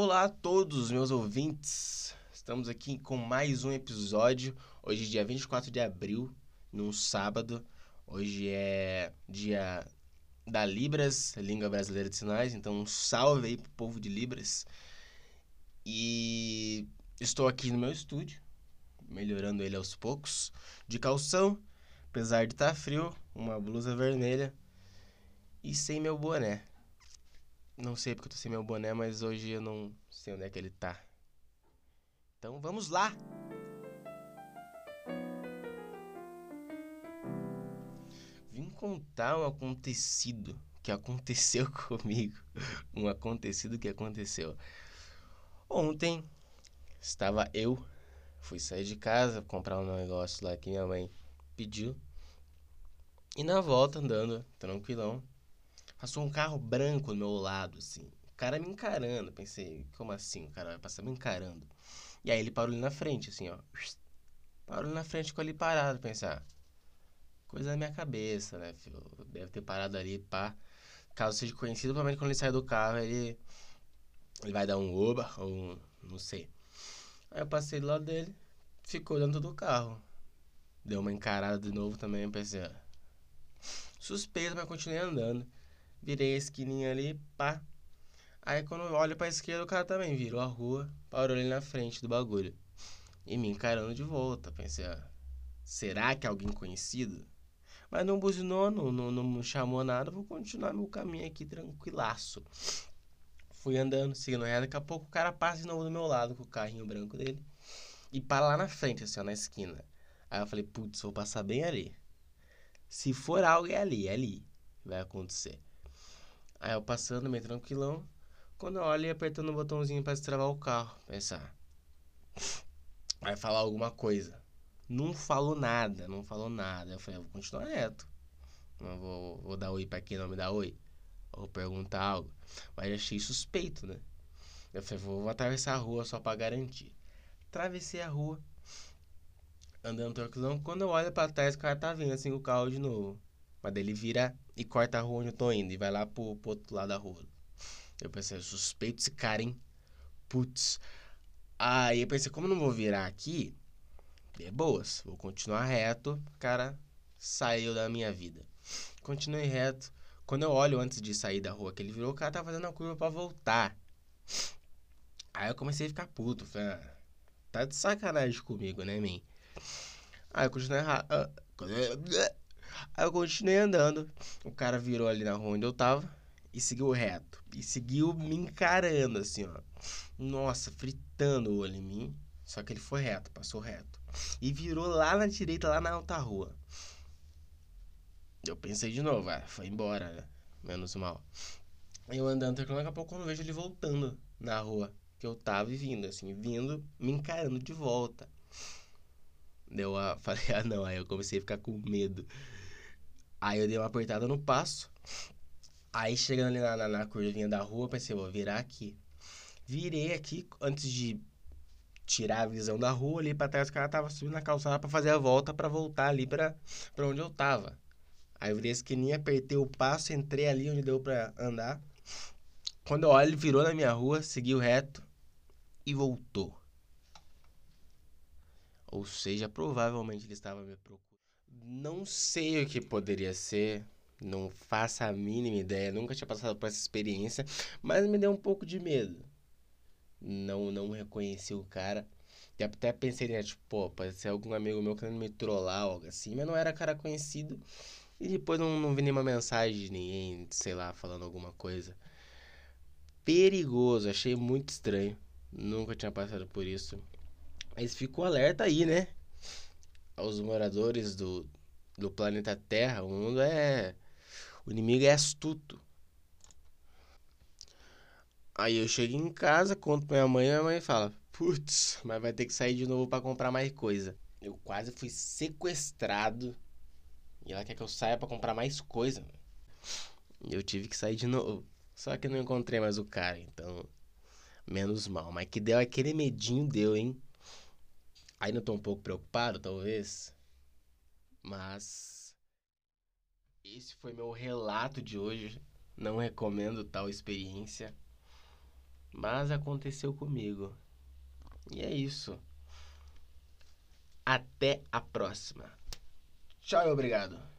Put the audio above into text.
Olá a todos, meus ouvintes. Estamos aqui com mais um episódio. Hoje, dia 24 de abril, num sábado. Hoje é dia da Libras, língua brasileira de sinais. Então, um salve aí pro povo de Libras. E estou aqui no meu estúdio, melhorando ele aos poucos, de calção, apesar de estar tá frio, uma blusa vermelha e sem meu boné. Não sei porque eu tô sem meu boné, mas hoje eu não sei onde é que ele tá. Então vamos lá! Vim contar um acontecido que aconteceu comigo. Um acontecido que aconteceu. Ontem estava eu, fui sair de casa, comprar um negócio lá que minha mãe pediu. E na volta, andando tranquilão, Passou um carro branco do meu lado, assim. O cara me encarando. Pensei, como assim? O cara vai passar me encarando. E aí ele parou ali na frente, assim, ó. Parou ali na frente com ali parado. Pensar, ah, coisa da minha cabeça, né, filho? Deve ter parado ali, pá. Caso seja conhecido, provavelmente quando ele sair do carro, ele, ele vai dar um oba ou um, não sei. Aí eu passei do lado dele, ficou dentro do carro. Deu uma encarada de novo também, pensei, ah, suspeito, mas continuei andando. Virei a esquininha ali, pá. Aí quando eu olho pra esquerda, o cara também virou a rua, parou ali na frente do bagulho. E me encarando de volta. Pensei, ah, será que é alguém conhecido? Mas não buzinou, não, não, não chamou nada, vou continuar meu caminho aqui tranquilaço. Fui andando, seguindo reto, daqui a pouco o cara passa de novo do meu lado com o carrinho branco dele. E para lá na frente, assim, ó, na esquina. Aí eu falei, putz, vou passar bem ali. Se for algo, é ali, é ali. Vai acontecer. Aí eu passando meio tranquilão. Quando eu olho e apertando o botãozinho para destravar o carro. Pensar. Vai falar alguma coisa. Não falou nada, não falou nada. Eu falei, eu vou continuar reto. Não vou, vou dar oi pra quem não me dá oi. Ou perguntar algo. Mas achei suspeito, né? Eu falei, vou, vou atravessar a rua só pra garantir. Atravessei a rua. Andando tranquilão. Quando eu olho pra trás, o cara tá vindo assim o carro de novo. Mas daí ele vira e corta a rua onde eu tô indo e vai lá pro, pro outro lado da rua. Eu pensei, suspeito esse cara, hein? Putz. Aí eu pensei, como eu não vou virar aqui, é boas, vou continuar reto. Cara saiu da minha vida. Continuei reto. Quando eu olho antes de sair da rua que ele virou, o cara tá fazendo a curva para voltar. Aí eu comecei a ficar puto. Falei, ah, tá de sacanagem comigo, né, mim? Aí eu continuei. Uh, Aí eu continuei andando. O cara virou ali na rua onde eu tava e seguiu reto. E seguiu me encarando, assim, ó. Nossa, fritando o olho em mim. Só que ele foi reto, passou reto. E virou lá na direita, lá na alta rua. Eu pensei de novo, ah, foi embora, né? Menos mal. Eu andando, daqui a pouco eu vejo ele voltando na rua que eu tava e vindo, assim, vindo, me encarando de volta. Deu a. Falei, ah não, aí eu comecei a ficar com medo. Aí eu dei uma apertada no passo. Aí chegando ali na, na, na curvinha da rua, pensei, vou virar aqui. Virei aqui antes de tirar a visão da rua ali para trás, o cara tava subindo na calçada para fazer a volta para voltar ali para onde eu tava. Aí eu virei a esquininha, apertei o passo, entrei ali onde deu para andar. Quando eu olho, ele virou na minha rua, seguiu reto e voltou. Ou seja, provavelmente ele estava me procurando. Não sei o que poderia ser, não faço a mínima ideia, nunca tinha passado por essa experiência, mas me deu um pouco de medo. Não, não reconheci o cara. E até pensei, né, tipo, pô, pode ser algum amigo meu querendo me trollar, algo assim, mas não era cara conhecido. E depois não, não vi nenhuma mensagem de ninguém, sei lá, falando alguma coisa. Perigoso, achei muito estranho. Nunca tinha passado por isso. Mas ficou alerta aí, né? aos moradores do, do planeta Terra. O mundo é. O inimigo é astuto. Aí eu chego em casa, conto pra minha mãe e minha mãe fala: Putz, mas vai ter que sair de novo para comprar mais coisa. Eu quase fui sequestrado. E ela quer que eu saia para comprar mais coisa. Eu tive que sair de novo. Só que não encontrei mais o cara, então. Menos mal. Mas que deu aquele medinho, deu, hein? Ainda estou um pouco preocupado, talvez. Mas. Esse foi meu relato de hoje. Não recomendo tal experiência. Mas aconteceu comigo. E é isso. Até a próxima. Tchau e obrigado.